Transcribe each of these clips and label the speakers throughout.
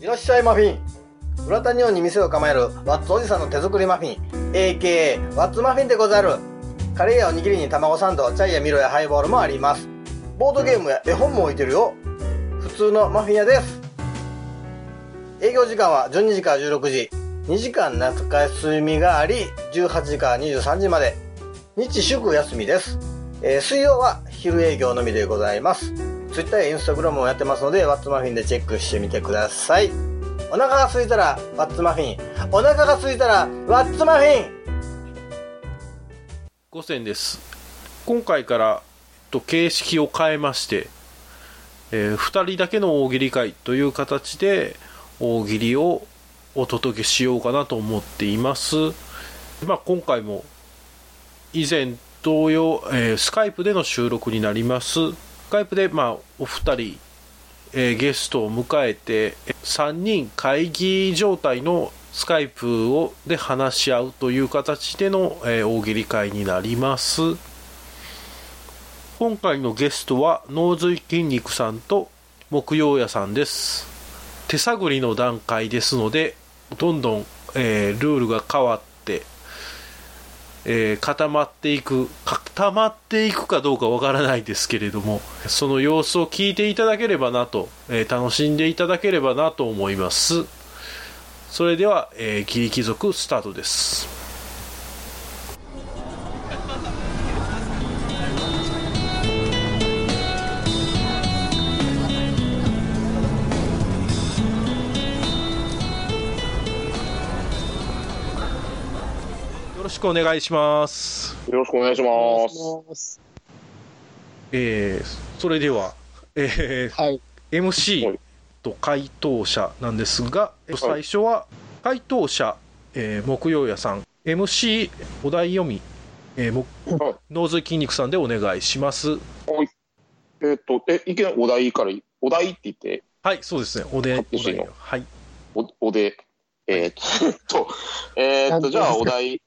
Speaker 1: いらっしゃいマフィン。浦田日本に店を構えるワッツおじさんの手作りマフィン。AKA ワッツマフィンでござる。カレーやおにぎりに卵サンドチャイやミロやハイボールもあります。ボードゲームや絵本も置いてるよ。普通のマフィン屋です。営業時間は12時から16時。2時間夏休みがあり18時から23時まで。日祝休みです、えー水曜は昼営業のみでございます。ツイッターやインスタグラムもやってますのでワッツマフィンでチェックしてみてください。お腹が空いたらワッツマフィン。お腹が空いたらワッツマフィン。
Speaker 2: 5選です。今回からと形式を変えまして、え2人だけの大喜利会という形で大喜利をお届けしようかなと思っています、まあ、今回も以前同様、えースカイプでの収録になります。カイプで、まあ、お二人、えーゲストを迎えて3人会議状態のスカイプをで話し合うという形での、えー大喜利会になります。今回のゲストは脳髄筋肉さんと木曜屋さんです。手探りの段階ですのでどんどん、えールールが変わって、えー固まっていく溜まっていくかどうかわからないですけれどもその様子を聞いていただければなと、えー楽しんでいただければなと思います。それでは、えー、キリ貴族スタートです。しくお願いします。
Speaker 3: よろしくお願いします。
Speaker 4: ます。
Speaker 2: えーそれでは、えー
Speaker 4: はい。
Speaker 2: MC と回答者なんですが、最初は回答者、えー木曜屋さん。MC お題読み、えー、も
Speaker 3: はい。
Speaker 2: 脳髄筋肉さんでお願いします。
Speaker 3: えっと、え、いきなりお題からい、お題って言って、
Speaker 2: はいそうですね。おでお題はい。
Speaker 3: お、おで、えーっと、えーっと、じゃあお題、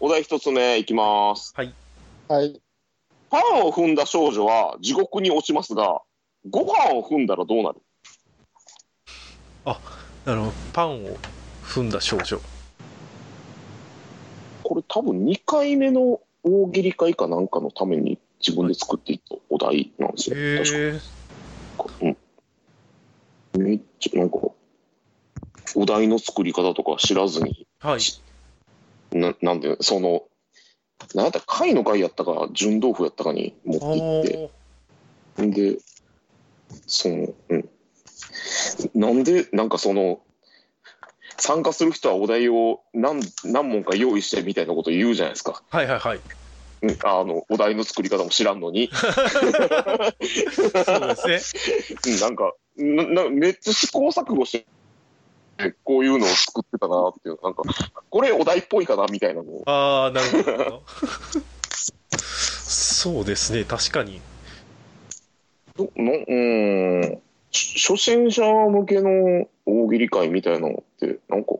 Speaker 3: お題一つ目いきます。
Speaker 4: はい。
Speaker 3: パンを踏んだ少女は地獄に落ちますが、ご飯を踏んだらどうなる？
Speaker 2: なるほどパンを踏んだ少女
Speaker 3: これ多分2回目の大喜利会かなんかのために自分で作っていったお題なんですよ。
Speaker 2: へ
Speaker 3: 確
Speaker 2: え
Speaker 3: か。うん。めっちゃ、なんか、お題の作り方とか知らずに、
Speaker 2: はい
Speaker 3: ななんで、その、なんやったら貝の貝やったか、純豆腐やったかに持って行って、で、その、うん。なんで、なんかその、参加する人はお題を何何問か用意してみたいなこと言うじゃないですか。
Speaker 2: はいはいはい
Speaker 3: うんあの、お題の作り方も知らんのに。
Speaker 2: そうですね
Speaker 3: うんなんかなな、めっちゃ試行錯誤して、こういうのを作ってたなっていう、なんか、これお題っぽいかなみたいなのを。
Speaker 2: ああなるほど。そうですね確かに。
Speaker 3: どのうん、し初心者向けの大喜利会みたいなのって、なんか、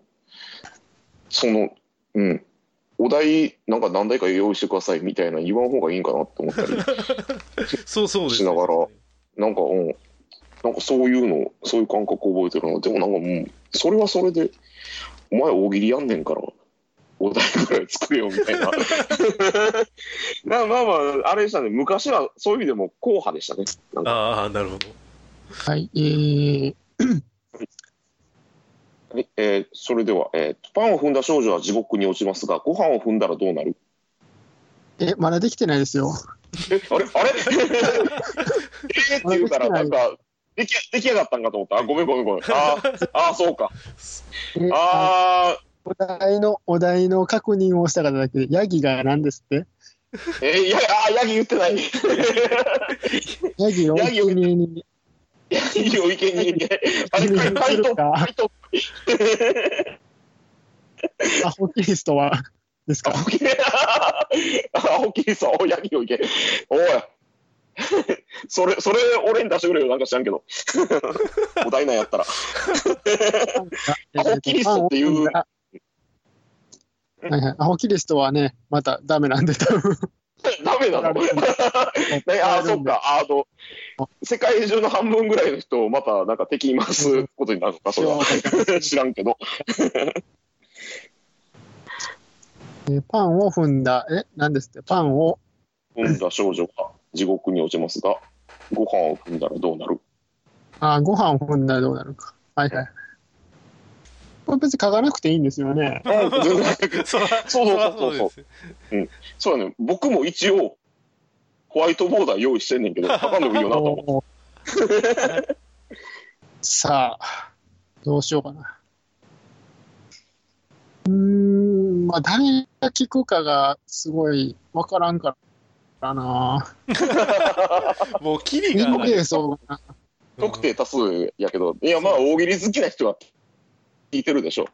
Speaker 3: その、うん、お題、なんか何題か用意してくださいみたいな言わん方がいいんかなって思ったり、
Speaker 2: そうそうです
Speaker 3: しながらなんか、うん、なんかそういうの、そういう感覚覚えてるの。でもなんか、うん、それはそれで、お前大喜利やんねんから、お題ぐらい作れよみたいな。まあまあまあ、あれでしたね。昔はそういう意味でも硬派でしたね。
Speaker 2: ああなるほど
Speaker 4: はい。えー、
Speaker 3: はいえーそれでは、えーパンを踏んだ少女は地獄に落ちますが、ご飯を踏んだらどうなる？
Speaker 4: え、まだできてないですよ。
Speaker 3: え、あれ？あ れえーって言うから、なんか、出来出来上がったんかと思った。あ、ごめんごめんごめん。あー あー、そうか。
Speaker 4: え
Speaker 3: あ
Speaker 4: お題の、お題の確認をした方だけで、ヤギが何ですって？
Speaker 3: ー、えーいや、あー、ヤギ言ってない。
Speaker 4: ヤギを
Speaker 3: ヤギを
Speaker 4: 生贄に、
Speaker 3: ヤギを池に入れ、あれ、
Speaker 4: 生贄に
Speaker 3: 回答、
Speaker 4: するか？
Speaker 3: 回答、
Speaker 4: アホキリストは、ですか？
Speaker 3: アホキリ、アホキリスト、おヤギを池。おい。それ、それ、俺に出してくれよ、なんか知らんけど。お題なんやったら。アホキリストっていう
Speaker 4: あはいはい。アホキリストはね、またダメなんで、多分。
Speaker 3: ダメなの？ねあー、そっか。あの、世界中の半分ぐらいの人をまたなんか敵に回すことになるのか、それは。知らんけど。
Speaker 4: えーパンを踏んだ、え、何ですって、パンを、
Speaker 3: 踏んだ少女が地獄に落ちますが、ご飯を踏んだらどうなる？
Speaker 4: あーご飯を踏んだらどうなるか。はいはい。これ別に書かなくていいんですよね。
Speaker 2: そ
Speaker 3: うそうそうそう
Speaker 2: そらです
Speaker 3: そうやね。僕も一応、ホワイトボーダー用意してんねんけど、書かんでもいいよなと思っ
Speaker 4: さあ、どうしようかな。うーん、まあ、誰が聞くかがすごいわからんからな。
Speaker 2: もうキリがない。
Speaker 3: 特定多数やけど、いや、まあ、大喜利好きな人が聞いてるでしょ。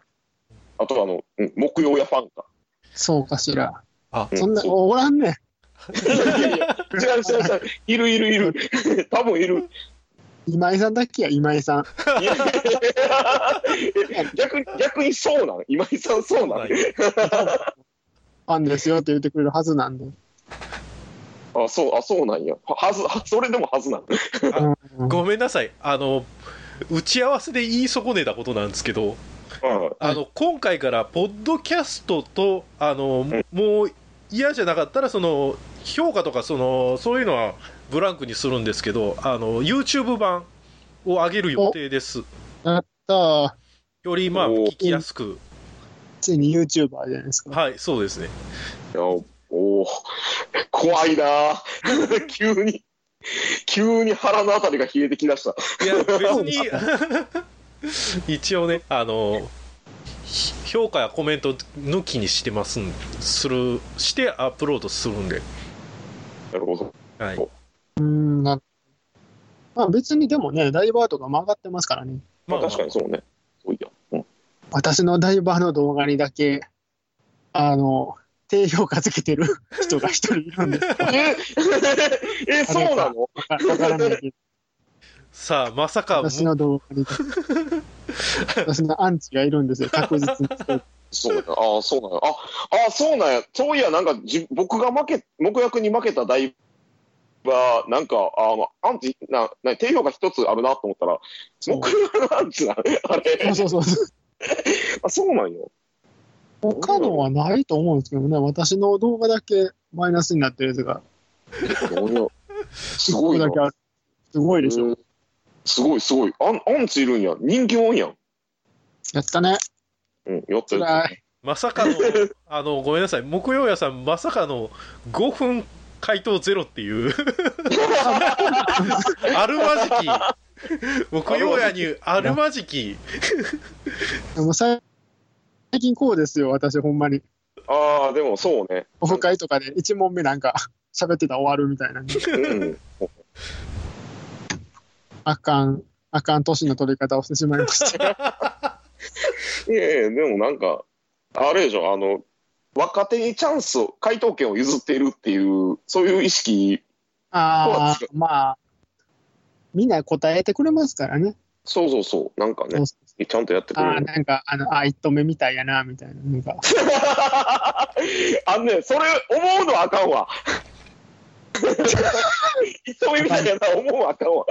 Speaker 3: あとは、あの、うん木曜やファンか。
Speaker 4: そうかしら。
Speaker 2: あ
Speaker 3: うん
Speaker 4: そんな、おらんね
Speaker 3: いやいやいや、違う違う違う。いるいるいる。多分いる。
Speaker 4: ん。今井さんだっけや、今井さん。
Speaker 3: いやいやいや逆に、逆にそうなん？今井さんそうなん？
Speaker 4: ファンですよって言ってくれるはずなんで。
Speaker 3: あ、そう、あ、そうなんや。ははず、はそれでもはずなん
Speaker 4: うん。
Speaker 2: ごめんなさい。あの打ち合わせで言い損ねたことなんですけど
Speaker 3: うん。
Speaker 2: あの今回からポッドキャストとあのもう嫌じゃなかったらその評価とかそのそういうのはブランクにするんですけどあの YouTube 版を上げる予定です。
Speaker 4: やったー。
Speaker 2: よりまあ
Speaker 3: お
Speaker 2: 聞きやすく。
Speaker 4: ついに YouTuber じゃないですか。
Speaker 2: はいそうですね
Speaker 3: おお怖いな 急に、急に腹のあたりが冷えてきだした。
Speaker 2: いや別に 一応ねあのひ評価やコメント抜きにしてますんするしてアップロードするんで
Speaker 3: なるほど。
Speaker 2: はい
Speaker 4: うーん、なまあ別にでもね、ダイバーとかも上がってますからね。
Speaker 3: まあ確かにそうね。そういや。うん
Speaker 4: 私のダイバーの動画にだけ、あの、低評価つけてる 人が一人いるんです。
Speaker 3: え、え、そうなの？
Speaker 4: わからないけど、
Speaker 2: さあまさか
Speaker 4: 私の動画に。私のアンチがいるんですよ、確実に。
Speaker 3: そうだああ、そうなんや。あ、あそうなんや。そういや、なんかじ、僕が負け、木役に負けた大は、なんか、あの、アンチ、な、な、低評価一つあるなと思ったら、
Speaker 4: そう
Speaker 3: 木役のアンチな、あれ。
Speaker 4: そうそうそう。
Speaker 3: あ、そうなんよ。
Speaker 4: 他のはないと思うんですけどね、私の動画だけマイナスになってるやつが
Speaker 3: す
Speaker 4: 1
Speaker 3: ごいな
Speaker 4: 個だ。けある。すごいでしょ。
Speaker 3: うんすごい、すごい。アンアンチいるんや。人気もんやん。
Speaker 4: やったね。
Speaker 3: うん、やった
Speaker 4: 辛
Speaker 3: や
Speaker 4: い。
Speaker 2: まさかの あのごめんなさい木曜屋さんまさかの5分回答ゼロっていう あるまじき木曜屋にあるまじき
Speaker 4: でも最近こうですよ、私ほんまに。
Speaker 3: つ。ああ、でもそうね。
Speaker 4: オフ会とかで1問目なんか 喋ってたら終わるみたいな。
Speaker 3: うん。
Speaker 4: あかん、あかん年の取り方をしてしまいました。
Speaker 3: いやいや、でもなんか、あれでしょ、あの、若手にチャンスを、回答権を譲っているっていう、そういう意識、
Speaker 4: ああ、まあ、みんな答えてくれますからね。
Speaker 3: そうそうそう、なんかね
Speaker 4: そう、そう
Speaker 3: ちゃんとやってく
Speaker 4: ああ、
Speaker 3: れる。
Speaker 4: なんか、あの、あ、一投目みたいやな、みたいな。なんか、
Speaker 3: あのね、それ思うのはあかんわ。一目みたいやな、思うのはあかんわ。
Speaker 4: わ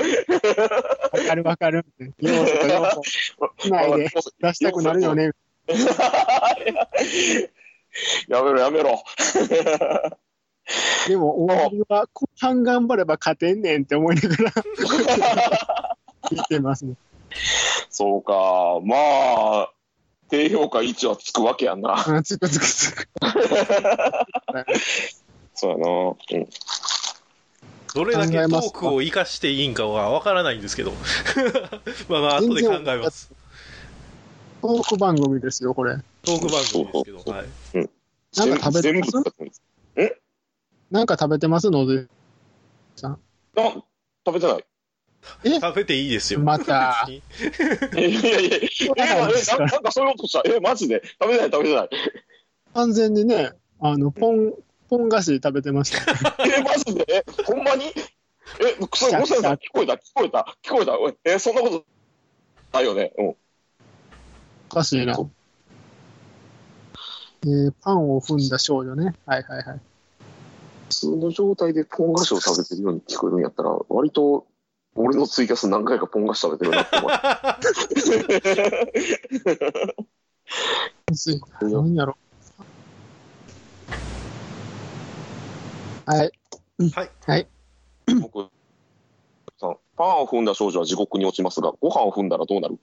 Speaker 4: かるわかる。要素と要素つないで出したくなるよね。
Speaker 3: やめろやめろ。
Speaker 4: でも、大喜利は後半頑張れば勝てんねんって思いながら 聞いてますね。
Speaker 3: そうか、まあ、低評価1はつくわけやんな。
Speaker 4: あ つくつくつく。
Speaker 3: そうやな。うん。
Speaker 2: どれだけトークを生かしていいんかはわからないんですけど まあまあ後で考えます
Speaker 4: トーク番組ですよ、これ。
Speaker 2: トーク番組ですけど、はい、
Speaker 4: なんか食べてます？
Speaker 3: 使ってます。
Speaker 4: なんか食べてますので。
Speaker 3: あ、食べてない。
Speaker 2: 食べていいですよ
Speaker 4: また
Speaker 3: いやいやいや、え、え、ななんかそういうことした？え、マジで？食べてない食べてない。
Speaker 4: 完全にね、あの、ポン、ポン菓子食べてました。
Speaker 3: え、マジで？え、ほんまに？え、それ、ごめんなさい、聞こえた、聞こえた、聞こえた？おいえ、そんなことないよね？うん。
Speaker 4: おかしいな。えーパンを踏んだ少女ね。はいはいはい。
Speaker 3: 普通の状態でポン菓子を食べてるように聞こえるんやったら、割と俺のツイキャス何回かポン菓子食べてるなって思
Speaker 4: つい何やろ。はい。
Speaker 2: はい。
Speaker 4: はい。
Speaker 3: 僕さんパンを踏んだ少女は地獄に落ちますが、ご飯を踏んだらどうなる？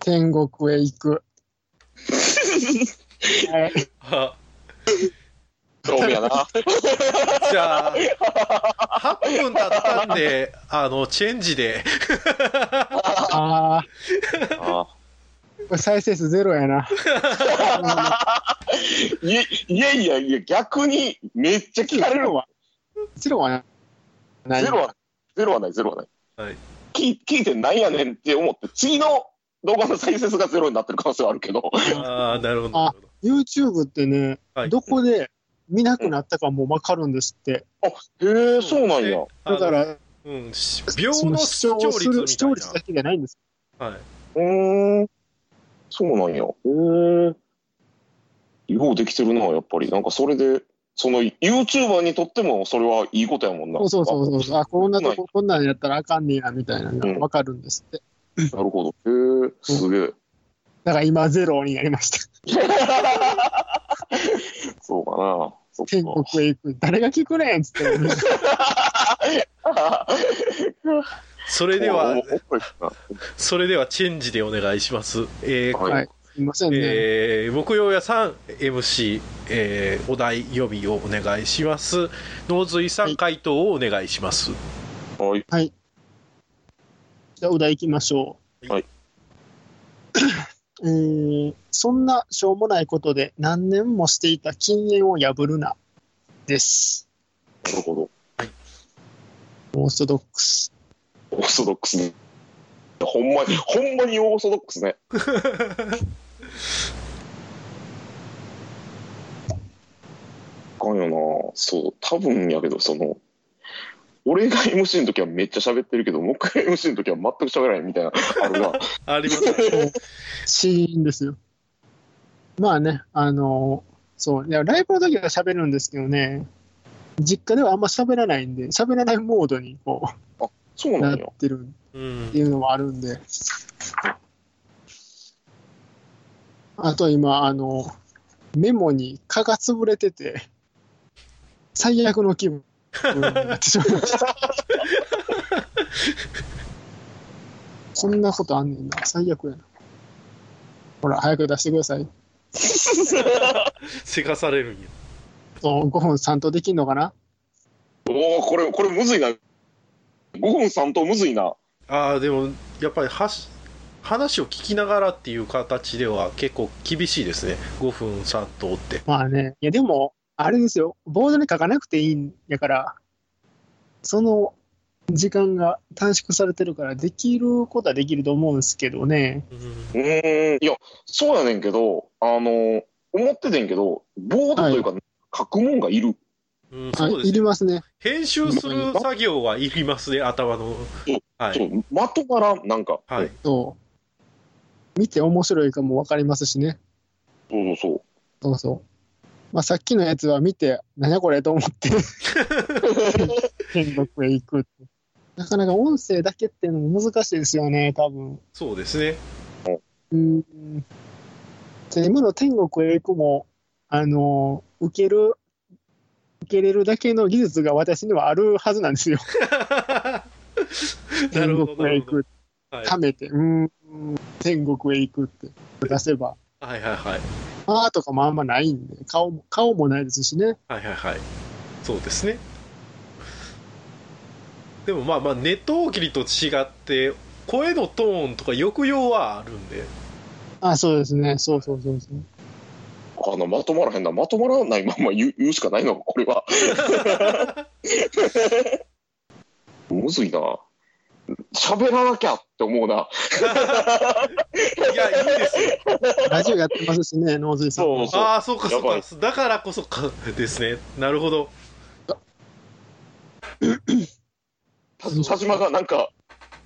Speaker 4: 天国へ行く。はい。
Speaker 2: あ
Speaker 3: 興味やな。
Speaker 2: じゃあ、8分経ったんで、あの、チェンジで、
Speaker 4: ああ、再生数ゼロやな。
Speaker 3: いやいやいやいや、逆にめっちゃ聞かれるわ。
Speaker 4: ゼロはない。
Speaker 3: ゼロは、ゼロはない、ゼロはない。
Speaker 2: はい
Speaker 3: 聞聞いてなんやねんって思って、次の動画の再生数がゼロになってる可能性はあるけど。
Speaker 2: ああ、なるほど。
Speaker 4: あ YouTube ってね、
Speaker 2: はい
Speaker 4: どこで見なくなったかもわかるんですって。
Speaker 3: へえ、そうなんや。
Speaker 4: だから、
Speaker 2: うん、し秒
Speaker 4: その
Speaker 2: の視聴率みたい
Speaker 4: 率だけじゃないんです。
Speaker 2: な。はい。
Speaker 3: うーん。そうなんや。へえ。ようできてるな、やっぱり。なんかそれで、その YouTuber にとってもそれはいいことやもんな。
Speaker 4: そうそうそうそう。あ、こんなとこ、こんなんやったらあかんねや、みたいなのがわかるんですって。
Speaker 3: なるほど。へえ、すげえ。
Speaker 4: だから今ゼロになりました。
Speaker 3: そうかな。そっ
Speaker 4: 天
Speaker 3: か。
Speaker 4: 国へ行く。誰が聞くねんっつって。
Speaker 2: それではそれではチェンジでお願いします。えー
Speaker 3: はい
Speaker 4: はい。すいませんね。
Speaker 2: えー木曜屋さん MC、えーお題読みをお願いします農水さん、
Speaker 4: はい
Speaker 2: 回答をお願いします
Speaker 3: はい。
Speaker 4: はい。じゃあ、お題行きましょう。
Speaker 3: はい。
Speaker 4: えー、そんなしょうもないことで何年もしていた禁煙を破るな。です。
Speaker 3: なるほど。
Speaker 4: オーソドックス。
Speaker 3: オーソドックスね。ほんまに、ほんまにオーソドックスね。あかんよな。そう、多分やけど、その、俺が MC の時はめっちゃ喋ってるけど、僕が MC の時は全く喋らないみたいな、あるな。
Speaker 2: ありますね
Speaker 4: シーンですよ。まあね、あのそう、いや、ライブの時は喋るんですけどね、実家ではあんま喋らないんで、喋らないモードにこ
Speaker 3: そう
Speaker 4: うなんっ
Speaker 3: なや。
Speaker 4: てる
Speaker 2: うん
Speaker 4: っていうのもあるんで。あと今、あの、メモに蚊が潰れてて、最悪の気分になってしまいました。こんなことあんねんな。最悪やな。ほら、早く出してください。
Speaker 2: せかされるんや
Speaker 4: そう5分3とできんのかな？
Speaker 3: おおこれ、これむずいな。5分3とむずいな。
Speaker 2: ああでもやっぱりはし話を聞きながらっていう形では結構厳しいですね5分3頭って
Speaker 4: まあね。いや、でも、あれですよ。ボードに書かなくていいんやから、その時間が短縮されてるから、できることはできると思うんですけどね。
Speaker 2: うん
Speaker 3: いや、そうやねんけど、あの、思っててんけど、ボードというか、書くもんがいる。
Speaker 2: うん、
Speaker 4: あ
Speaker 2: そうですね
Speaker 4: いりますね。
Speaker 2: 編集する作業はいりますね頭のは
Speaker 3: そ、
Speaker 2: いう
Speaker 3: まとまらん、なんか。
Speaker 2: はい
Speaker 4: そう。見て面白いかもわかりますしね。
Speaker 3: そうそうそう。
Speaker 4: そうそう。まあ、さっきのやつは見て、なんやこれと思って、天国へ行く。なかなか音声だけっていうのも難しいですよね、多分。
Speaker 2: そうですね
Speaker 4: うん。じゃあ今の天国へ行くも、あの、受ける、受けれるだけの技術が私にはあるはずなんですよ。
Speaker 2: なるほど
Speaker 4: 天国へ行く。
Speaker 2: はい
Speaker 4: 貯めて、うん、天国へ行くって出せば。
Speaker 2: はいはいはい
Speaker 4: あーとかもあんまないんで、顔も、顔もないですしね。
Speaker 2: はいはいはいそうですねでもまあまあネット大喜利と違って声のトーンとか抑揚はあるんで
Speaker 4: あ、そうですね。そうそうそうそう。
Speaker 3: あの、まとまらへんな。まとまらないまま言う言うしかないのか、これは。むずいな。喋らなきゃって思うな。
Speaker 2: いやいいですよ
Speaker 4: ラジオやってますしね、ノーズイさん。
Speaker 3: そうそう。
Speaker 2: ああそうかそうかだからこそかですねなるほど
Speaker 3: た田島がなんか、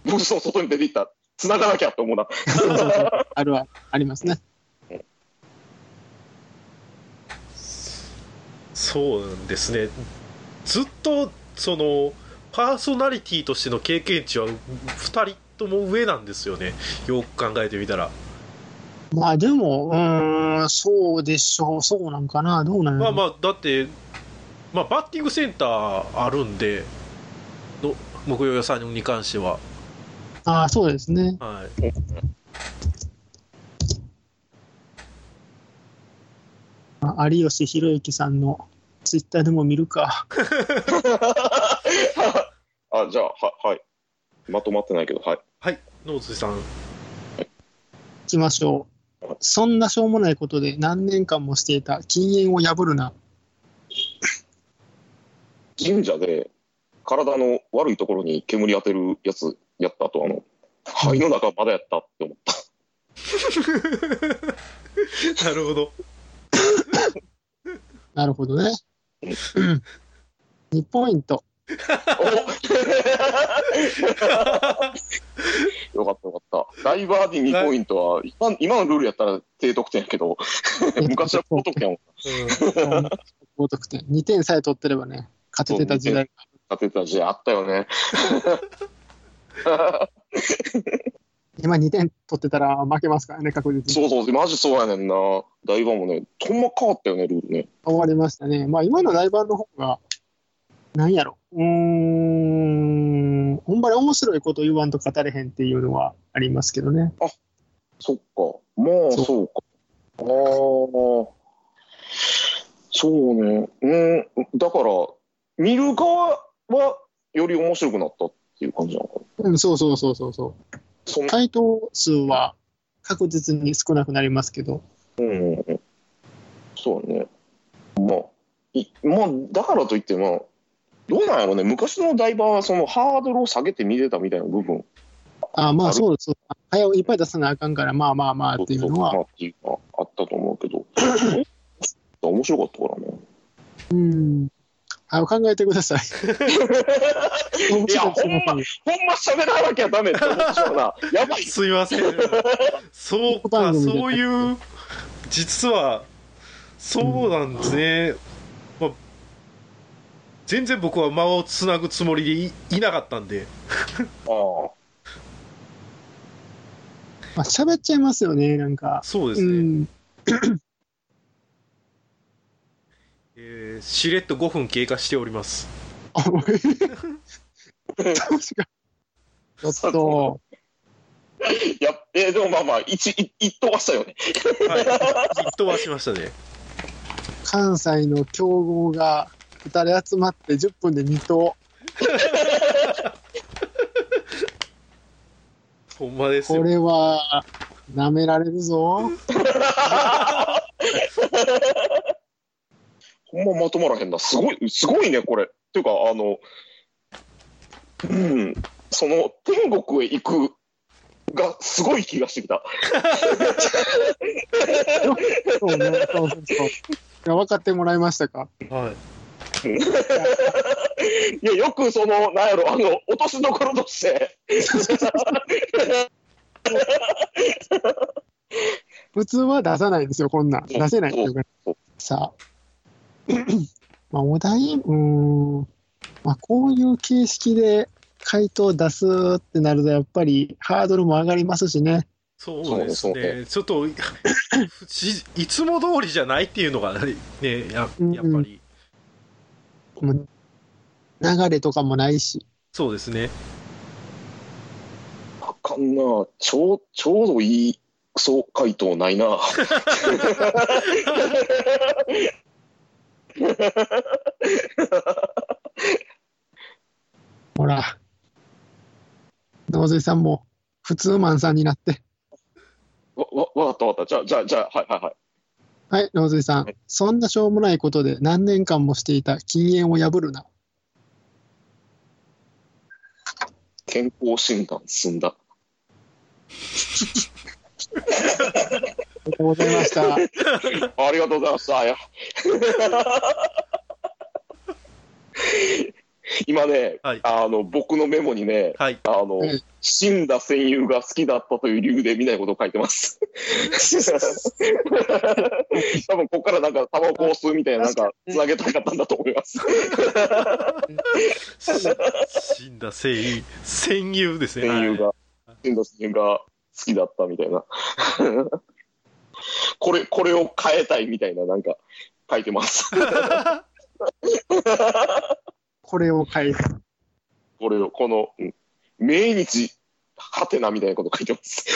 Speaker 3: ブースの外に出ていった。繋がなきゃって思うな。
Speaker 4: そうそうそうあるは、ありますね。
Speaker 2: そうなんですねずっとそのパーソナリティとしての経験値は2人とも上なんですよね。よく考えてみたら。
Speaker 4: まあでも、うーん、そうでしょう、そうなんかな、どうなん
Speaker 2: まあまあだって、まあ、バッティングセンターあるんでの木曜屋さんに関しては、
Speaker 4: ああ、そうですね。
Speaker 2: はい、
Speaker 4: あ有吉弘行さんのツイッターでも見るか。
Speaker 3: あ、じゃあ、は、はい。まとまってないけど、はい。
Speaker 2: はい、ノーズさん
Speaker 4: 行きましょう。そんなしょうもないことで何年間もしていた禁煙を破るな。
Speaker 3: 神社で体の悪いところに煙当てるやつやった後、あの、肺の中まだやったって思った。
Speaker 2: なるほど
Speaker 4: なるほどね。うん2ポイント。
Speaker 3: お よかったよかった。ダイバーディ2ポイントは、今今のルールやったら低得点やけど、昔は高得点を
Speaker 2: うん
Speaker 4: 高得点。2点さえ取ってればね、勝ててた時代。
Speaker 3: 立てた時代あったよね。
Speaker 4: 今2点取ってたら負けますからね、確実に。
Speaker 3: そうそう、マジそうやねんな。ダイバーもね、ほんま変わったよね、ルールね。
Speaker 4: 終わりましたね。まあ今のライバーの方が、なんやろ。うーん、ほんまに面白いこと言わんと語れへんっていうのはありますけどね。
Speaker 3: そっか。まあ、
Speaker 4: そう
Speaker 3: そうか。ああ。そうね。うん。だから、見る側はより面白くなったっていう感じなのかな。
Speaker 4: うん、そうそうそうそうそう。回答数は確実に少なくなりますけど、
Speaker 3: うん。そうね。まあ、いまあ、だからといって、まあ、どうなんやろうね。昔のダイバーはそのハードルを下げて見れたみたいな部分。
Speaker 4: あま
Speaker 3: あ
Speaker 4: そうです。早をいっぱい出さなあかんから、まあまあまあっていうのは、
Speaker 3: まあ、っていうのはあったと思うけど。面白かったからね。
Speaker 4: うん。早く考えてください。面白くする
Speaker 3: ほんま喋らなきゃダメって思っちゃうな。やばい。
Speaker 2: すいませんそうかそういう実はそうなんですね、まあ、全然僕は間をつなぐつもりでいいなかったんで
Speaker 3: ああ。
Speaker 4: まあ喋っちゃいますよね、なんか。う
Speaker 2: そうですね、
Speaker 4: ん。
Speaker 2: えーしれっと5分経過しております
Speaker 4: あ、確かちょっと、
Speaker 3: いや、えーでもまあまあ、一、一一投はしたよね。
Speaker 2: はい一投はしましたね
Speaker 4: 関西の強豪が2人集まって10分で2投。
Speaker 2: ほんまですよ
Speaker 4: これは、舐められるぞ。
Speaker 3: ほんままとまらへんな。すごい、すごいね、これ。っていうか、あの、うん、その、天国へ行くがすごい気がしてきた。
Speaker 4: そうね、そうそうそう。いや分かってもらいましたか？
Speaker 2: はい
Speaker 3: いや、よくその、なんやろ、あの、落としどころとして、
Speaker 4: 普通は出さないんですよ、こんなん。出せないっていうか。さあ。まあ、お題、うーん。まあ、こういう形式で回答出すってなると、やっぱりハードルも上がりますしね。
Speaker 2: そうです
Speaker 3: そう
Speaker 2: ねちょっとし いつも通りじゃないっていうのがねややっぱり
Speaker 4: もう流れとかもないし。
Speaker 2: そうですね
Speaker 3: あかんな。ちょう、ちょうどいい、そう、回答ないな。
Speaker 4: ほら。野添さんも普通マンさんになって。
Speaker 3: わ、わ、わかったわかった。じゃあ、じゃあ、じゃあ、はいはいはい。
Speaker 4: はい、野添さん
Speaker 3: はい。
Speaker 4: そんなしょうもないことで何年間もしていた禁煙を破るな。
Speaker 3: 健康診断済んだ。
Speaker 4: ありがとうございました。
Speaker 3: ありがとうございました。今ね、
Speaker 2: はい
Speaker 3: あの、僕のメモにね、
Speaker 2: はい。
Speaker 3: あの、
Speaker 4: うん
Speaker 3: 死んだ戦友が好きだったという理由で見ないことを書いてます。多分ここからなんかタバコを吸うみたいななんかつなげたかったんだと思います。
Speaker 2: 死んだ戦友、戦友ですね。
Speaker 3: 戦友が、死んだ戦友が好きだったみたいな。これ、これを変えたいみたいななんか書いてます。
Speaker 4: これを変える。
Speaker 3: これを、この、うん命日、はてなみたいなこと書いてます。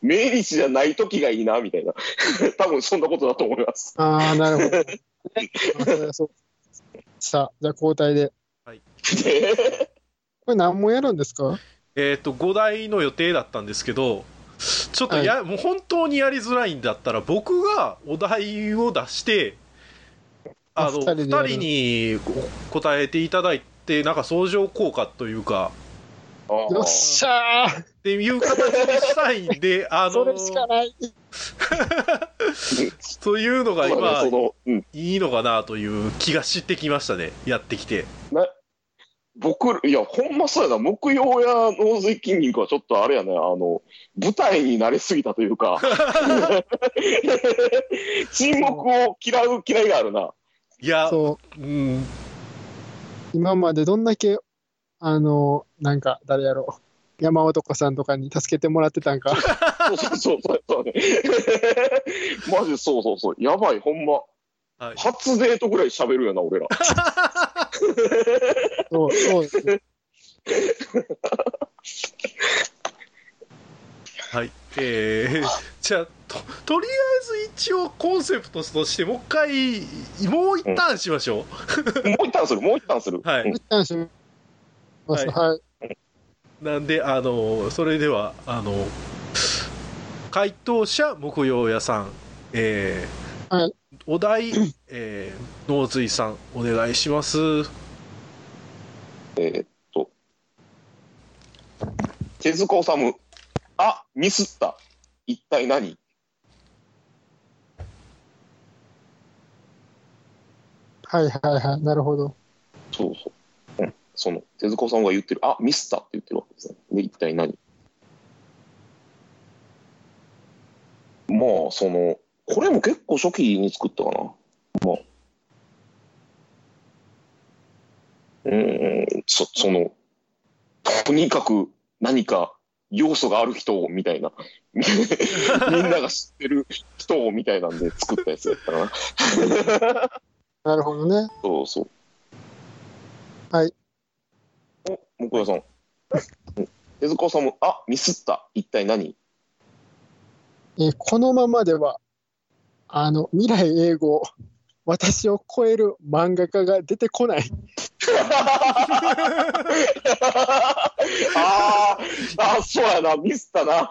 Speaker 3: 命日じゃない時がいいな、みたいな。多分そんなことだと思います。
Speaker 4: ああ、なるほど。さあ、じゃあ交代で。
Speaker 3: で
Speaker 4: これ何もやるんですか？
Speaker 2: えっと、5台の予定だったんですけど、ちょっとや、もう本当にやりづらいんだったら、僕がお題を出して、あの、
Speaker 4: あ二人でやる
Speaker 2: 2人に答えていただいて、なんか相乗効果というか、
Speaker 4: よっしゃー
Speaker 2: っていう形にしたいんで、あ
Speaker 4: そ
Speaker 2: の
Speaker 4: れしかない。
Speaker 2: というのが今。いいのかなという気がしてきましたね、やってきて。
Speaker 3: 僕、いや、ほんまそうやな。木曜や脳髄筋肉はちょっとあれやね、あの、舞台に慣れすぎたというか、沈黙を嫌う嫌いがあるな。
Speaker 2: いや、
Speaker 4: そう。
Speaker 2: うん、
Speaker 4: 今までどんだけ、あの、なんか、誰やろう。山男さんとかに助けてもらってたんか。
Speaker 3: そうそうそうそうそうね。マジでそうそうそう。やばい、ほんま。
Speaker 2: はい
Speaker 3: 初デートぐらい喋るよな、俺ら。
Speaker 4: そう、そうですね。
Speaker 2: はい。えー、じゃあと、とりあえず一応コンセプトとして、もう一回、もう一旦しましょう。
Speaker 3: もう一旦する、もう一旦する。
Speaker 2: はい
Speaker 3: うん
Speaker 4: 一旦します。
Speaker 2: はい
Speaker 4: はい。
Speaker 2: なんで、あの、それでは、あの、回答者、木曜屋さん、えー
Speaker 4: はい
Speaker 2: お題、えー、農水さん、お願いします。
Speaker 3: えーっと。手塚治虫。あ、ミスった。一体何？
Speaker 4: はいはいはい。なるほど。
Speaker 3: そうそう。うん。その、手塚さんが言ってる、あ、ミスったって言ってるわけですね。で、一体何？まあ、その、これも結構初期に作ったかな。まあ。うーん、そ、その、とにかく何か要素がある人をみたいな。みんなが知ってる人をみたいなんで作ったやつだったかな。
Speaker 4: なるほどね。
Speaker 3: そうそう。
Speaker 4: はい。
Speaker 3: お、木屋さん。うん手塚さんも、あ、ミスった。一体何？
Speaker 4: えーこのままでは、あの、未来英語、私を超える漫画家が出てこない。
Speaker 3: あーあ、そうやな、ミスったな。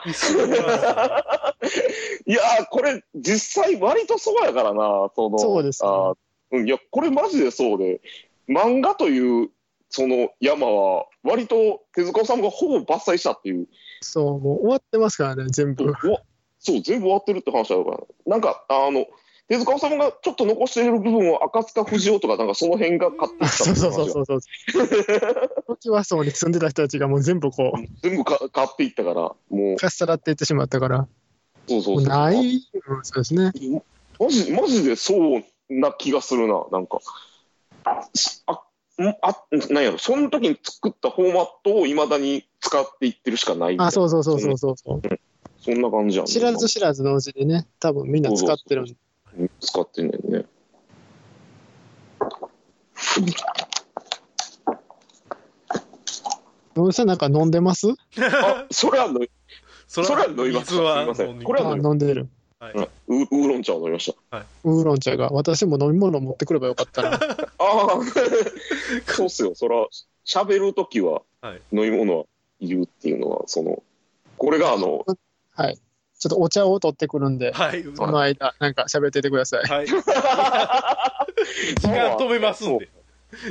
Speaker 3: いやー、これ、実際割とそうやからな、その。
Speaker 4: そうですね
Speaker 3: あーうん、いや、これマジでそうで、漫画という、その山は、割と手塚さんがほぼ伐採したっていう
Speaker 4: そう、もう終わってますからね、全部。
Speaker 3: そう、全部終わってるって話だから。なんか、あの、手塚治虫がちょっと残している部分を赤塚不二夫とか、なんかその辺が買っていった
Speaker 4: そうそうそう
Speaker 3: う。
Speaker 4: そう。時はそうに住んでた人たちがもう全部こう、
Speaker 3: 全部か買っていったから、もう、
Speaker 4: かっさらっていってしまったから、も
Speaker 3: そうそうそうう。
Speaker 4: ない、うんそうですね。
Speaker 3: マジ、マジでそうな気がするな、なんか。あ、んあ、なんやろ、その時に作ったフォーマットをいまだに使っていってるしかない
Speaker 4: あ、そうそうそうそうそうそう。
Speaker 3: そんな感じやん、
Speaker 4: 知らず知らずのうちでね、多分みんな使ってるんで。
Speaker 3: 使ってんねんね。
Speaker 4: 野口さんなんか飲んでます？
Speaker 3: あ、それはの、
Speaker 2: そ
Speaker 3: それは飲みますすいません
Speaker 2: 飲み
Speaker 3: これは
Speaker 4: あ飲んでる。
Speaker 2: はい
Speaker 3: うんウウーロン茶を飲みました。
Speaker 4: ウーロン茶が。私も飲み物持ってくればよかったな。
Speaker 3: ああ、そうっすよ。そら、喋るときは
Speaker 2: はい
Speaker 3: 飲み物は言うっていうのは、その、これがあの、
Speaker 4: はい。ちょっとお茶を取ってくるんで、
Speaker 2: はい。
Speaker 4: その間、なんか喋っててください。
Speaker 2: はい。時間止めますんで。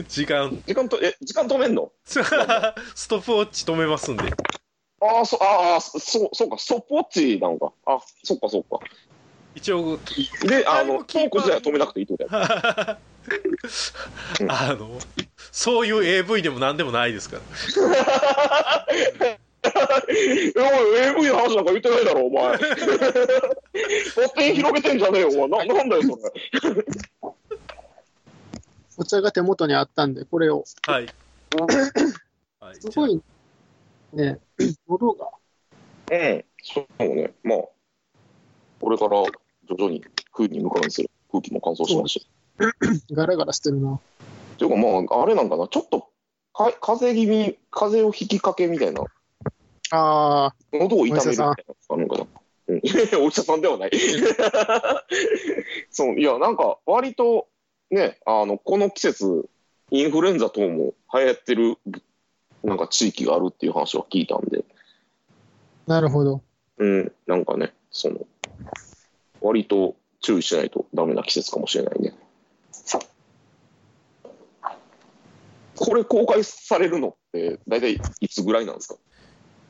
Speaker 2: 時間、
Speaker 3: 時間と、え、時間止めんの？
Speaker 2: ストップウォッチ止めますんで。
Speaker 3: ああ、そ、ああ、そう、そうか、ストップウォッチなのか。あ、そっか、そっか。
Speaker 2: 一応
Speaker 3: で、あの、トーク自体は止めなくていいってことや。
Speaker 2: あのそういう AV でも何でもないですから
Speaker 3: え おい、AV の話なんか言ってないだろ、お前。勝手に広げてんじゃねえよ、お前。ななんだよ、それ。
Speaker 4: お茶が手元にあったんで、これを。
Speaker 2: はい、はい、
Speaker 4: すごい、ね、喉が。
Speaker 3: うん、そうね。まあ、これから徐々に空に向かうんですよ。空気も乾燥しますし。
Speaker 4: ガラガラしてるな。
Speaker 3: ていうか、まあ、あれなんかな、ちょっとか風邪気味、風邪を引きかけみたいな、
Speaker 4: ああ、
Speaker 3: 喉を痛めるみたいなあるのかな。うん、お医者さんではない。そう、いや、なんか、割と、ね、あの、この季節、インフルエンザ等も流行ってる、なんか地域があるっていう話は聞いたんで、
Speaker 4: なるほど。
Speaker 3: うん、なんかね、その、割と注意しないとダメな季節かもしれないね。これ公開されるのって、大体いつぐらいなんですか？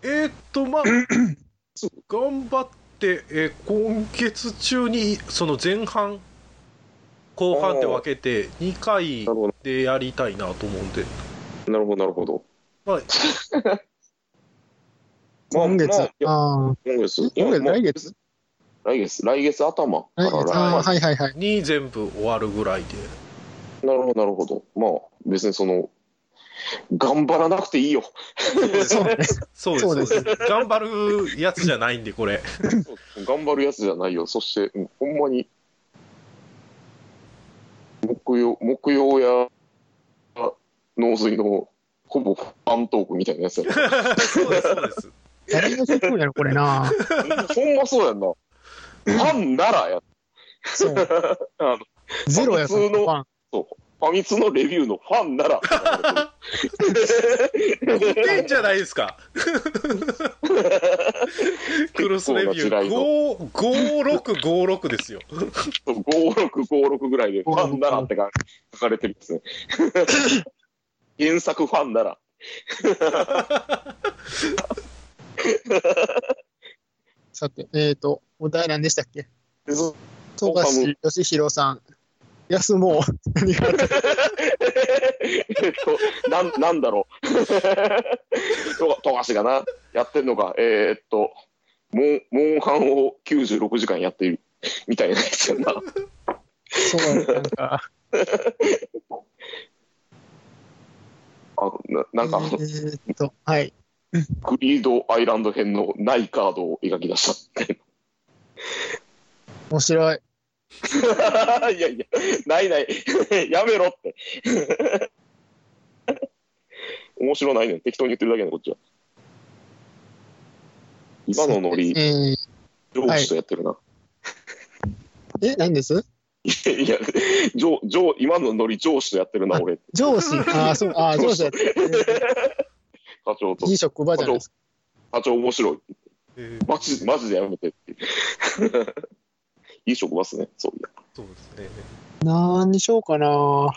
Speaker 2: えーっとまあ 頑張って、えー今月中にその前半後半って分けて2回でやりたいなと思うんで、
Speaker 3: なるほど、なるほど。
Speaker 2: まあ、
Speaker 3: まあ
Speaker 4: 今月。
Speaker 3: まあ今月
Speaker 4: 今月来月？
Speaker 3: 来月、来月頭から
Speaker 4: 来月。はいはいはい。
Speaker 2: に全部終わるぐらいで
Speaker 3: なるほど、なるほど。まあ、別にその、頑張らなくていいよ。
Speaker 4: そうね。
Speaker 2: そうです
Speaker 4: そうです
Speaker 2: 頑張るやつじゃないんでこれ
Speaker 3: 頑張るやつじゃないよ。そして、うんほんまに、木曜、木曜や、農水の、ほぼファントークみたいなやつやな。
Speaker 2: そうですそうです
Speaker 4: 誰が聞くんやろ、これな。
Speaker 3: ほんまそうやんな。ファンならや。
Speaker 4: そう。
Speaker 3: あの
Speaker 4: ゼロや
Speaker 3: 普通の
Speaker 4: ファン。
Speaker 3: ファミ通のレビューのファンなら。
Speaker 2: 5点じゃないですかクロスレビュー5 5656ですよ
Speaker 3: 5656ぐらいで、ファンならってか書かれてるんですね。原作ファンなら。
Speaker 4: さて、えっ、と、お題何でしたっけ？富樫義弘さん。休もう。何があった
Speaker 3: えっと、なん、なんだろう。と、富樫がな、やってんのか。えーっと、モン、モンハンを96時間やっている、みたいなやつやな。
Speaker 4: そう、なんか、
Speaker 3: あななんか
Speaker 4: えーっと、はい。
Speaker 3: グリードアイランド編のないカードを描き出した。
Speaker 4: 面白い。
Speaker 3: いやいや、ないない。やめろって。面白ないねん。適当に言ってるだけね、こっちは。今のノリ、
Speaker 4: えー、
Speaker 3: 上司とやってるな。
Speaker 4: え、何です？
Speaker 3: いや、上、上、今のノリ上司とやってるな、俺。
Speaker 4: 上司？ああ、そう、ああ、上司だって。え
Speaker 3: 課長と
Speaker 4: ーいい職場じゃないですか。
Speaker 3: 課長面白い。
Speaker 2: えー
Speaker 3: マジ、マジでやめてって。いい職場っすね、そういや。
Speaker 2: そうですね
Speaker 4: 何にしようかな。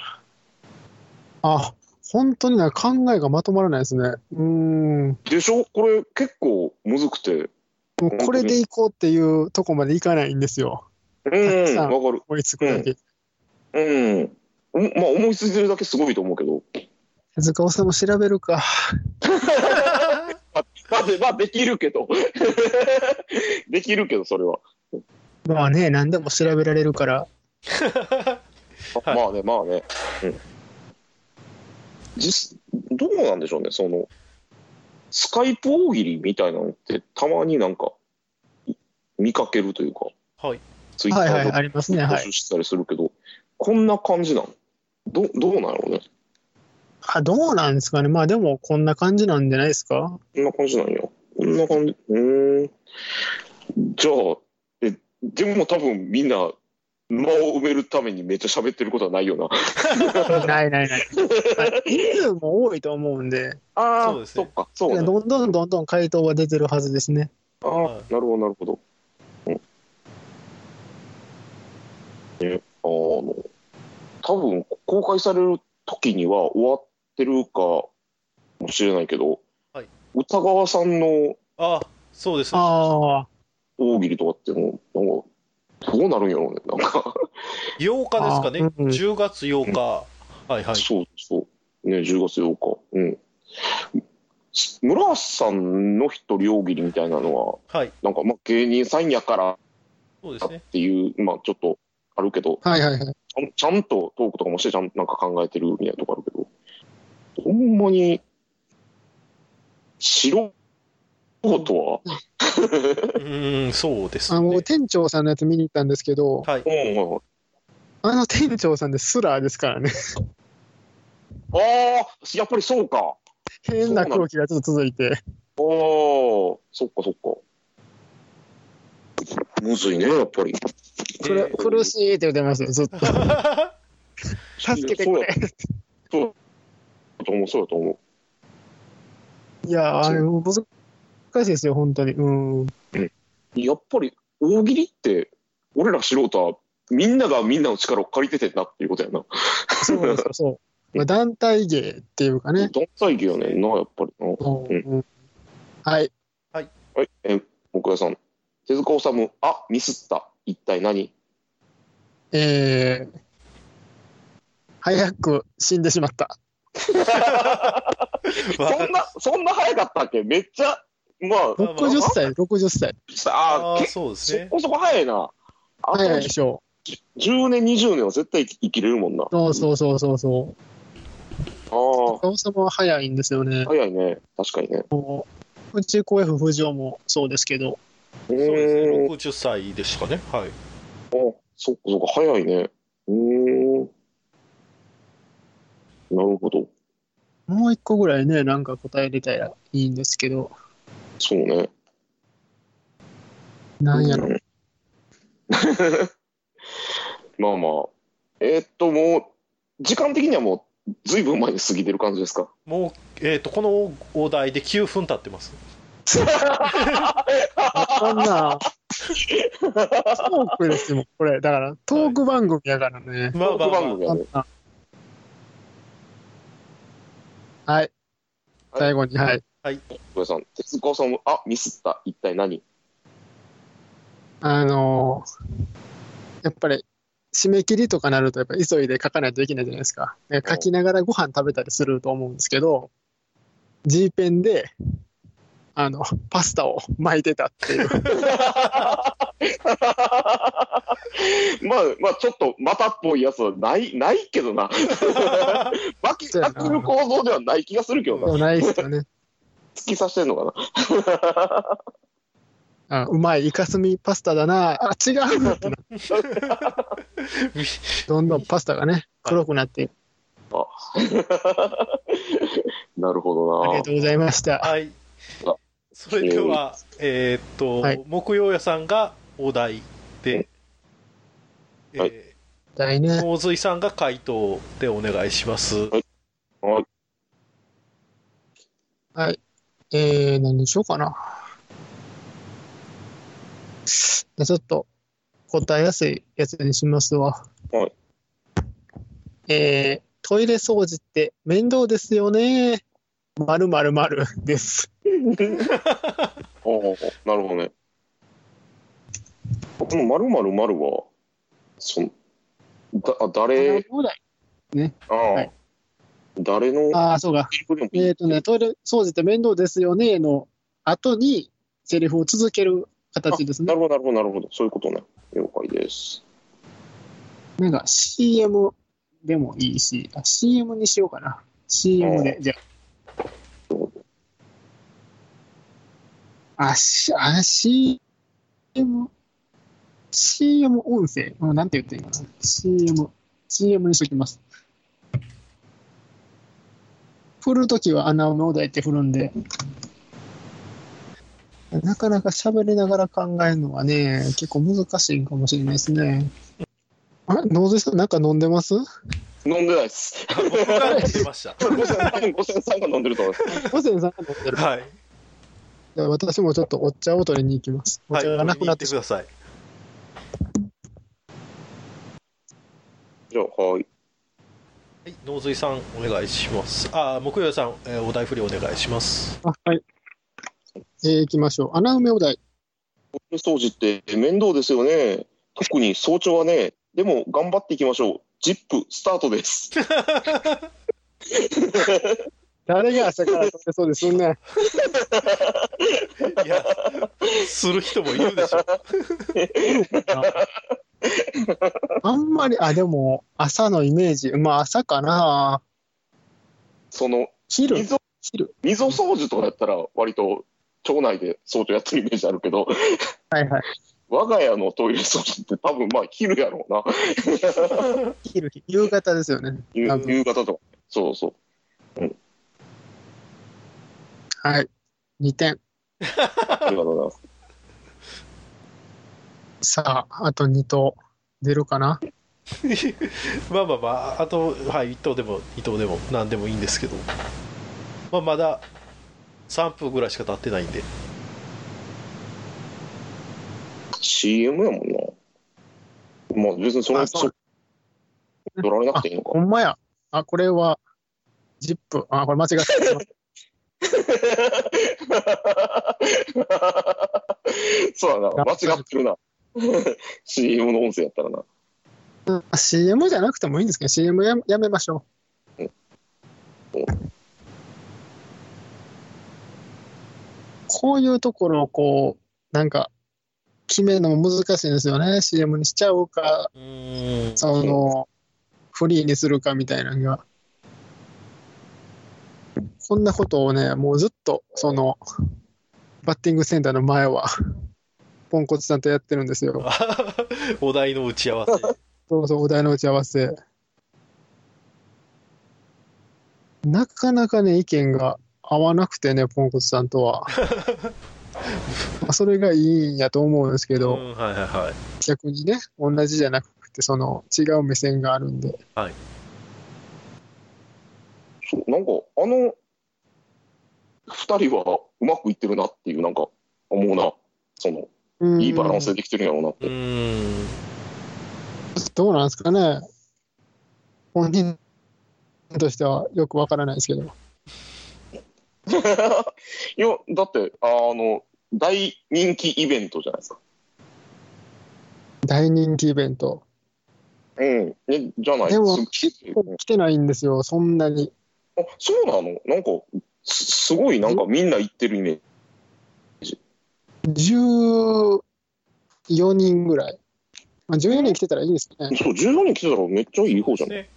Speaker 4: あ、本当にな考えがまとまらないですね。うーん。も
Speaker 3: でしょ？これ結構むずくて。
Speaker 4: うこれでいこうっていうとこまでいかないんですよ。
Speaker 3: うん、わかる。
Speaker 4: 追いつくだけ。
Speaker 3: うん。おまあ、思いついてるだけすごいと思うけど。
Speaker 4: 手塚治虫調べるか。
Speaker 3: まあ、でまあ、できるけど。できるけど、それは。
Speaker 4: まあね、何でも調べられるから。
Speaker 3: ま まあね、まあね。うん。実、どうなんでしょうね、その、スカイプ大喜利みたいなのって、たまになんか、い見かけるというか、
Speaker 2: はい
Speaker 3: ツイッタ
Speaker 4: はいはい、
Speaker 3: ーで
Speaker 4: ありますね。はい。
Speaker 3: 募集したりするけど、こんな感じなのどどうなんやろうね？
Speaker 4: あ、どうなんですかね？まあでも、こんな感じなんじゃないですか？
Speaker 3: こんな感じなんや。こんな感じ。うーん。じゃあ、え、でも多分みんな、間を埋めるためにめっちゃ喋ってることはないよな。
Speaker 4: ないないない。人数も多いと思うんで、
Speaker 3: あ
Speaker 2: そうですね
Speaker 3: そっか、そうね。
Speaker 4: どんどんどんどん回答は出てるはずですね。
Speaker 3: ああ、
Speaker 2: はい
Speaker 3: なるほど、なるほど。うん。え、あの、多分公開される時には終わってるかもしれないけど、
Speaker 2: はい
Speaker 3: 歌川さんの
Speaker 2: あそうです
Speaker 4: ああ、
Speaker 3: 大喜利とかってもう、なんか、どうなるんやろうね。なんか、
Speaker 2: 8日ですかね、
Speaker 4: あうん
Speaker 2: 10月8日、はいはい。
Speaker 3: そうそう。ね、10月8日。うん。村橋さんの一人大喜利みたいなのは、
Speaker 2: はい、
Speaker 3: なんか、まあ、芸人さんやからっ
Speaker 2: そうですね。
Speaker 3: ていう、まあ、ちょっとあるけど、
Speaker 4: はいはいはい。
Speaker 3: ちゃんちゃんとトークとかもして、ちゃんとなんか考えてるみたいなとこあるけど、ほんまに、素人は、
Speaker 2: うーん、そうです
Speaker 4: あの、
Speaker 2: ね。
Speaker 4: 店長さんのやつ見に行ったんですけど、
Speaker 2: はい。
Speaker 3: うんうん
Speaker 4: あの店長さんでスラーですからね。
Speaker 3: ああ、やっぱりそうか。
Speaker 4: 変な空気がちょっと続いて。
Speaker 3: ああ、そっかそっか。むずいね、やっぱり。
Speaker 4: くる苦しいって言ってましたよ、ずっと。助けてくれ。
Speaker 3: そうだと思う、そうだと思
Speaker 4: いや、あれ、難しいですよ、本当に。うん。
Speaker 3: う。やっぱり、大喜利って、俺ら素人は、みんながみんなの力を借りててんなっていうことやな。
Speaker 4: そうですよ、そう。まあ、団体芸っていうかね。
Speaker 3: 団体芸やねんな、やっぱりな。
Speaker 4: うんうんはい。
Speaker 3: はい、え、木屋さん。手塚治虫、あ、ミスった。一体何？
Speaker 4: えー、早く死んでしまった。
Speaker 3: そんな、そんな早かったっけ？めっちゃ、まあ、
Speaker 4: 60歳、60歳。
Speaker 3: ああ、
Speaker 2: そうですね。
Speaker 3: そこそこ早いな。
Speaker 4: 早いでしょ
Speaker 3: 10年、20年は絶対生きれるもんな。
Speaker 4: う。そうそうそうそうそう。
Speaker 3: あ
Speaker 4: 顔様は早いんですよね
Speaker 3: あ、。早いね。確かにね。
Speaker 4: もう内子 F 富士夫もそうですけど、
Speaker 3: う
Speaker 2: そうですね。
Speaker 3: ーん。
Speaker 2: 60歳でしたかね。はい。
Speaker 3: あそっかそっか、早いね。うーん。なるほど。
Speaker 4: もう一個ぐらいね、なんか答えれたらいいんですけど、
Speaker 3: そうね。
Speaker 4: なんやろ。
Speaker 3: うん まあまあ。えーっと、もう、時間的にはもう、ずいぶん前に過ぎてる感じですか？
Speaker 2: もう、えっ、と、このお題で9分経ってます。
Speaker 4: あんな、トークですよ、これ。だから、トーク番組やからね。
Speaker 2: まあまあ、ま
Speaker 3: 番組やね。
Speaker 4: あはい。最後に、はい。
Speaker 3: 小屋さん、鉄子さんも、あ、ミスった。一体何？
Speaker 4: あのーやっぱり、締め切りとかなると、やっぱ急いで書かないといけないじゃないですか。で書きながらご飯食べたりすると思うんですけど、G ペンで、あの、パスタを巻いてたっていう。
Speaker 3: まあ、まあ、ちょっと、またっぽいやつはない、ないけどな。巻き、巻く構造ではない気がするけどな。
Speaker 4: そうないですよね。
Speaker 3: 突き刺してんのかな？
Speaker 4: あうまい、イカスミパスタだな。あ、違うってなどんどんパスタがね、黒くなって、
Speaker 3: なるほどな
Speaker 4: ありが。とうございました。
Speaker 2: はい
Speaker 3: あ。
Speaker 2: それでは、えーっと、
Speaker 4: はい
Speaker 2: 木曜屋さんがお題で、
Speaker 3: はい
Speaker 2: え
Speaker 4: だいね
Speaker 2: ー、。洪水さんが回答でお願いします。
Speaker 3: はい。
Speaker 4: はい。えー、何にしようかな。じゃあちょっと答えやすいやつにしますわ。
Speaker 3: はい。
Speaker 4: えー、トイレ掃除って面倒ですよね。まるまるまるです。
Speaker 3: おうなるほどね。この〇〇〇は、そんだあ誰、ああ、
Speaker 4: はい
Speaker 3: 誰の
Speaker 4: ああ、そうか。えっ、とね、トイレ掃除って面倒ですよねの後にセリフを続ける形ですね。
Speaker 3: なるほど、なるほど、なるほど。そういうことね。了解です。
Speaker 4: なんか CM でもいいし、あ CM にしようかな。CM で、じゃあ。あ、しあ CM、CM 音声、うんなんて言っていいかな。CM、CM にしときます。振るときは穴埋めお題って振るんで、なかなか喋りながら考えるのはね、結構難しいかもしれないですね。あ、ノーズさんなんか飲んでます？
Speaker 3: 飲んでないです。
Speaker 2: 僕が飲んでました。
Speaker 3: 五千多分五千さんが飲んでると思います。
Speaker 4: ホセンさんが飲んでる。
Speaker 2: はい。
Speaker 4: じゃあ私もちょっとお茶を取りに行きます。お
Speaker 2: はい。
Speaker 4: 茶がなくなって
Speaker 2: ください。
Speaker 3: じゃあ、はい。
Speaker 2: はい。農水さん、お願いします。あ、木曜屋さん、えーお題振りお願いします。
Speaker 4: う。あはい。えー、行きましょう。穴埋めお題。
Speaker 3: トイレ掃除って面倒ですよね。特に早朝はね、でも頑張っていきましょう。ジップスタートです。
Speaker 4: 誰が朝から撮ってそうです？んね。
Speaker 2: いや、する人もいるでしょ。
Speaker 4: あんまり、あ、でも、朝のイメージ、まあ朝かな。
Speaker 3: その、
Speaker 4: 昼、
Speaker 3: 溝、
Speaker 4: 昼。
Speaker 3: 溝掃除とかやったら割と町内で早朝やってるイメージあるけど、
Speaker 4: はいはい。
Speaker 3: 我が家のトイレ掃除って多分まあ昼やろうな。
Speaker 4: 昼、夕方ですよね。
Speaker 3: 夕夕方とか。そうそう。
Speaker 4: はい。2点。
Speaker 3: ありがとうございます。
Speaker 4: さあ、あと2投出るかな？
Speaker 2: まあまあまあ、あと、はい、1頭でも2頭でも何でもいいんですけど、まあ、まだ3分ぐらいしか経ってないんで、
Speaker 3: CM やもんな。まあ別にそれ、
Speaker 4: あそ
Speaker 3: 取られなくていいのか
Speaker 4: ほ。んまや。あ、これは、ジップ。あ、これ間違ってます。
Speaker 3: そうだな。間違ってるな。CM の音声やったらな。
Speaker 4: うん CM じゃなくてもいいんですけど、CM ややめましょう。
Speaker 3: うん
Speaker 4: こういうところをこう、なんか、決めるのも難しいんですよね。CM にしちゃうか、
Speaker 2: う
Speaker 4: その、フリーにするかみたいなのが。こんなことをね、もうずっと、その、バッティングセンターの前は、ポンコツさんとやってるんですよ。
Speaker 2: お題の打ち合わせ、
Speaker 4: そうそう、お題の打ち合わせ。なかなかね、意見が合わなくてね、ポンコツさんとは。まあそれがいいんやと思うんですけど、
Speaker 2: うん、はいはいはい、
Speaker 4: 逆にね、同じじゃなくて、その違う目線があるんで。
Speaker 3: そう、なんか、あの、二人はうまくいってるなっていう、なんか、思うな。その、
Speaker 4: うん
Speaker 3: いいバランスでできてるんやろうなっ
Speaker 2: う
Speaker 3: て。
Speaker 2: ーん、
Speaker 4: どうなんですかね。本人としてはよくわからないですけど。
Speaker 3: いや、だって、あの、大人気イベントじゃないですか。
Speaker 4: 大人気イベント。
Speaker 3: うん。ね、じゃない
Speaker 4: でも
Speaker 3: す
Speaker 4: 結構来てないんですよ、そんなに。
Speaker 3: あ、そうなの？なんか、すすごいなんかみんな行ってるイメージ。
Speaker 4: 14人ぐらい。まあ、14人来てたらいいですね。
Speaker 3: そう、14人来てたらめっちゃいい方じゃん。
Speaker 2: ね、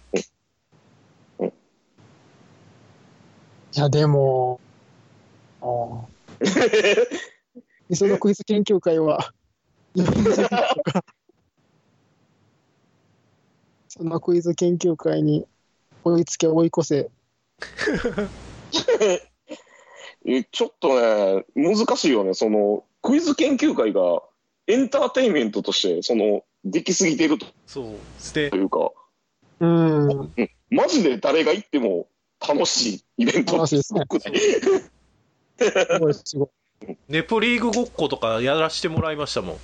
Speaker 4: いや、でも、あー 磯野クイズ研究会は、40人とか、そのクイズ研究会に追いつけ追い越せ。
Speaker 3: えちょっとね、難しいよね。その、クイズ研究会がエンターテインメントとして、その、できすぎてると。
Speaker 2: そうですね、
Speaker 3: いうか、
Speaker 4: うん。
Speaker 3: マジで誰が行っても楽しいイベント。
Speaker 4: 楽しいですね。
Speaker 3: ごくない
Speaker 4: すごい、すごい。
Speaker 2: ネプリーグごっことかやらせてもらいましたもん、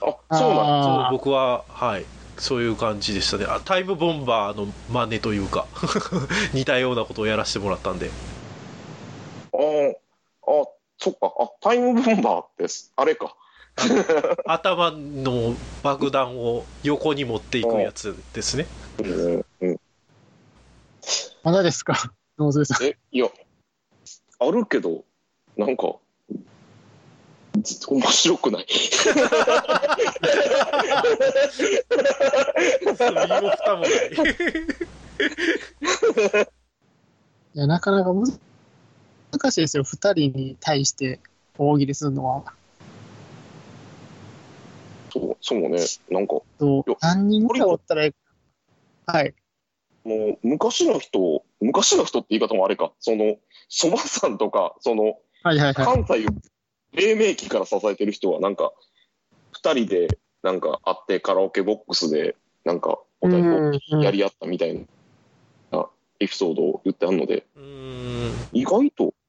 Speaker 3: あ、そうなん
Speaker 2: そう僕は、はい、そういう感じでしたね、あタイムボンバーの真似というか、似たようなことをやらせてもらったんで、
Speaker 3: あーあ、そっか。あ、タイムボンバーって、あれか。
Speaker 2: 頭の爆弾を横に持っていくやつですね。
Speaker 3: うんうん、
Speaker 4: まだですか？野添さん。
Speaker 3: え、いや、あるけど、なんか、ず面白くない。
Speaker 2: 身も蓋もない。
Speaker 4: いや、なかなかむず難しいですよ。二人に対して大喜利するのは。
Speaker 3: そう、そうね。なんか、
Speaker 4: そう何人ぐらいおったらいいはい。
Speaker 3: もう、昔の人、昔の人って言い方もあれか。その、そばさんとか、その、
Speaker 4: はいはいはい。
Speaker 3: 関西を黎明期から支えてる人は、なんか、二人で、なんか、会ってカラオケボックスで、なんか、お互いこ
Speaker 4: うん
Speaker 3: うやり合ったみたいなエピソードを言ってあるので、意外と、
Speaker 4: え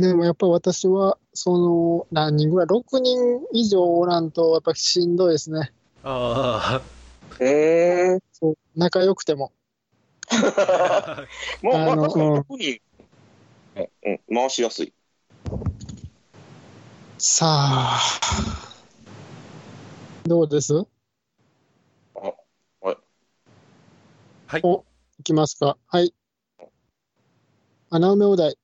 Speaker 4: でもやっぱ私は、その、何人ぐらい ?6 人以上おらんと、やっぱしんどいですね。
Speaker 2: あ
Speaker 3: えー、
Speaker 4: そう仲良くても。
Speaker 3: まあ、まあ、特に、うん、うん、回しやすい。
Speaker 4: さあ、どうです？
Speaker 2: はい
Speaker 4: お、いきますか。はい。穴埋めお題。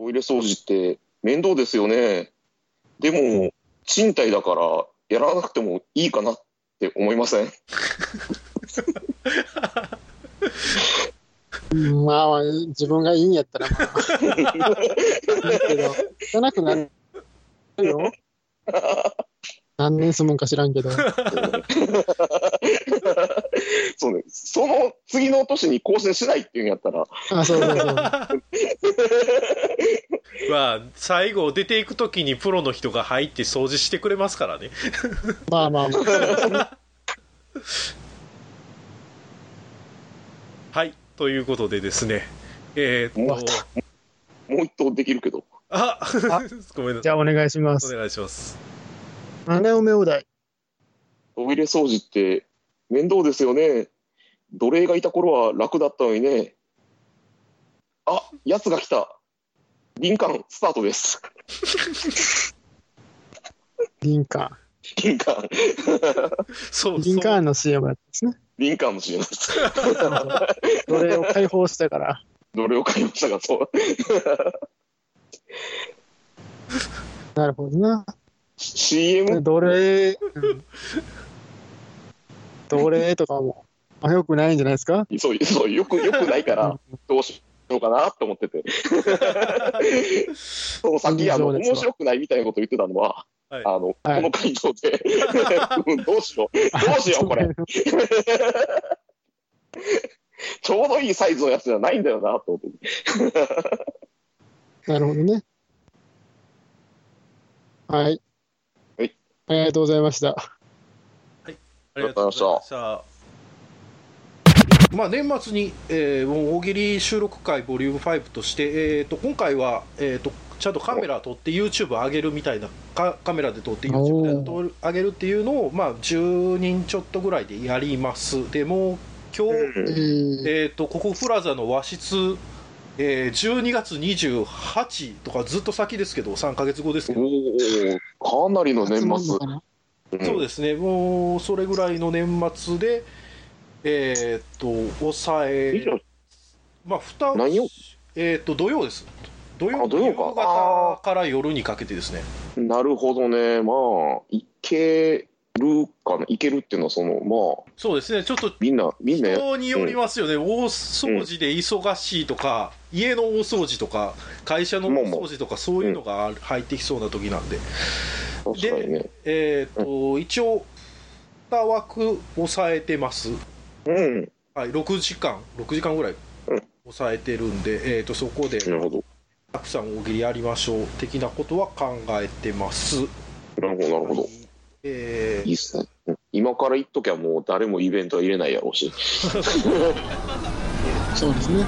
Speaker 3: トイレ掃除って面倒ですよね。でも、賃貸だからやらなくてもいいかなって思いません？
Speaker 4: う んまあ、自分がいいんやったら、まあ。いいけど、汚くなるよ。何年住むんか知らんけど。
Speaker 3: そうね。その次の年に更新しないっていうんやったら、
Speaker 4: あ、そうそうそう。
Speaker 2: まあ最後出ていく時にプロの人が入って掃除してくれますからね
Speaker 4: まあまあまあ。
Speaker 2: はいということでですねえー、っ
Speaker 3: もう
Speaker 2: と
Speaker 3: もう一投できるけど。
Speaker 2: あごめんな
Speaker 4: じゃあお願いしま
Speaker 2: お
Speaker 4: す。
Speaker 2: 願いします
Speaker 4: 穴埋めお題。
Speaker 3: トイレ掃除って面倒ですよね。奴隷がいた頃は楽だったのにね。あ、奴が来た。林間スタートです。
Speaker 4: リンカ
Speaker 3: 林間、
Speaker 2: そう
Speaker 4: ーン。リンカーンの CM やったんですね。
Speaker 3: 林間の CM です。
Speaker 4: 奴隷を解放したから。
Speaker 3: 奴隷を買いましたが、そう。
Speaker 4: なるほどな。
Speaker 3: CM、
Speaker 4: 奴隷、うん奴隷とかも、まあ、よくないんじゃないですか？
Speaker 3: そう、そう、よく、よくないから、どうしようかなって思ってて。その先、あの、
Speaker 4: そうですわ
Speaker 3: 面白くないみたいなこと言ってたのは、
Speaker 2: はい
Speaker 3: あの、
Speaker 4: はい
Speaker 3: この回答で、うんどうしよう、どうしよう、これ。ちょうどいいサイズのやつじゃないんだよな、と思って。
Speaker 4: なるほどね。はい。
Speaker 3: はい。
Speaker 4: ありがとうございました。
Speaker 2: ありがとうございました。まあ、年末に、えーもう大喜利収録会ボリューム5として、えー、と今回は、えー、とちゃんとカメラ撮って YouTube 上げるみたいなカカメラで撮って YouTube で撮る上げるっていうのを、まあ、10人ちょっとぐらいでやります。でもう今日、
Speaker 4: え
Speaker 3: うん。
Speaker 4: ー
Speaker 2: えー、とここプラザの和室、えー12月28とかずっと先ですけど3か月後ですけど、
Speaker 3: かなりの年末うん。
Speaker 2: そうですね。もうそれぐらいの年末でえっ、と抑えまあ、蓋
Speaker 3: 何曜
Speaker 2: えっ、と、土曜です。土曜
Speaker 3: あ土曜か。
Speaker 2: 夕方から夜にかけてですね。
Speaker 3: なるほどね。まあ、いけるかな？いけるっていうのは、その、まあ、
Speaker 2: そうですね、ちょっと
Speaker 3: みんな、みんなや、
Speaker 2: 人によりますよね、大掃除で忙しいとか、家の大掃除とか、会社の大掃除とか、そういうのが入ってきそうな時なんで、
Speaker 3: 確かにね。
Speaker 2: えっ、と、一応、2枠抑えてます。
Speaker 3: うん。
Speaker 2: はい、6時間、6時間ぐらい
Speaker 3: うん
Speaker 2: 抑えてるんで、えっ、と、そこで
Speaker 3: なるほど。
Speaker 2: たくさん大喜利やりましょう的なことは考えてます。
Speaker 3: なるほど、なるほど。
Speaker 2: えー
Speaker 3: いいっすね。うん今から言っときゃもう誰もイベントは入れないやろうし。
Speaker 4: そうですね。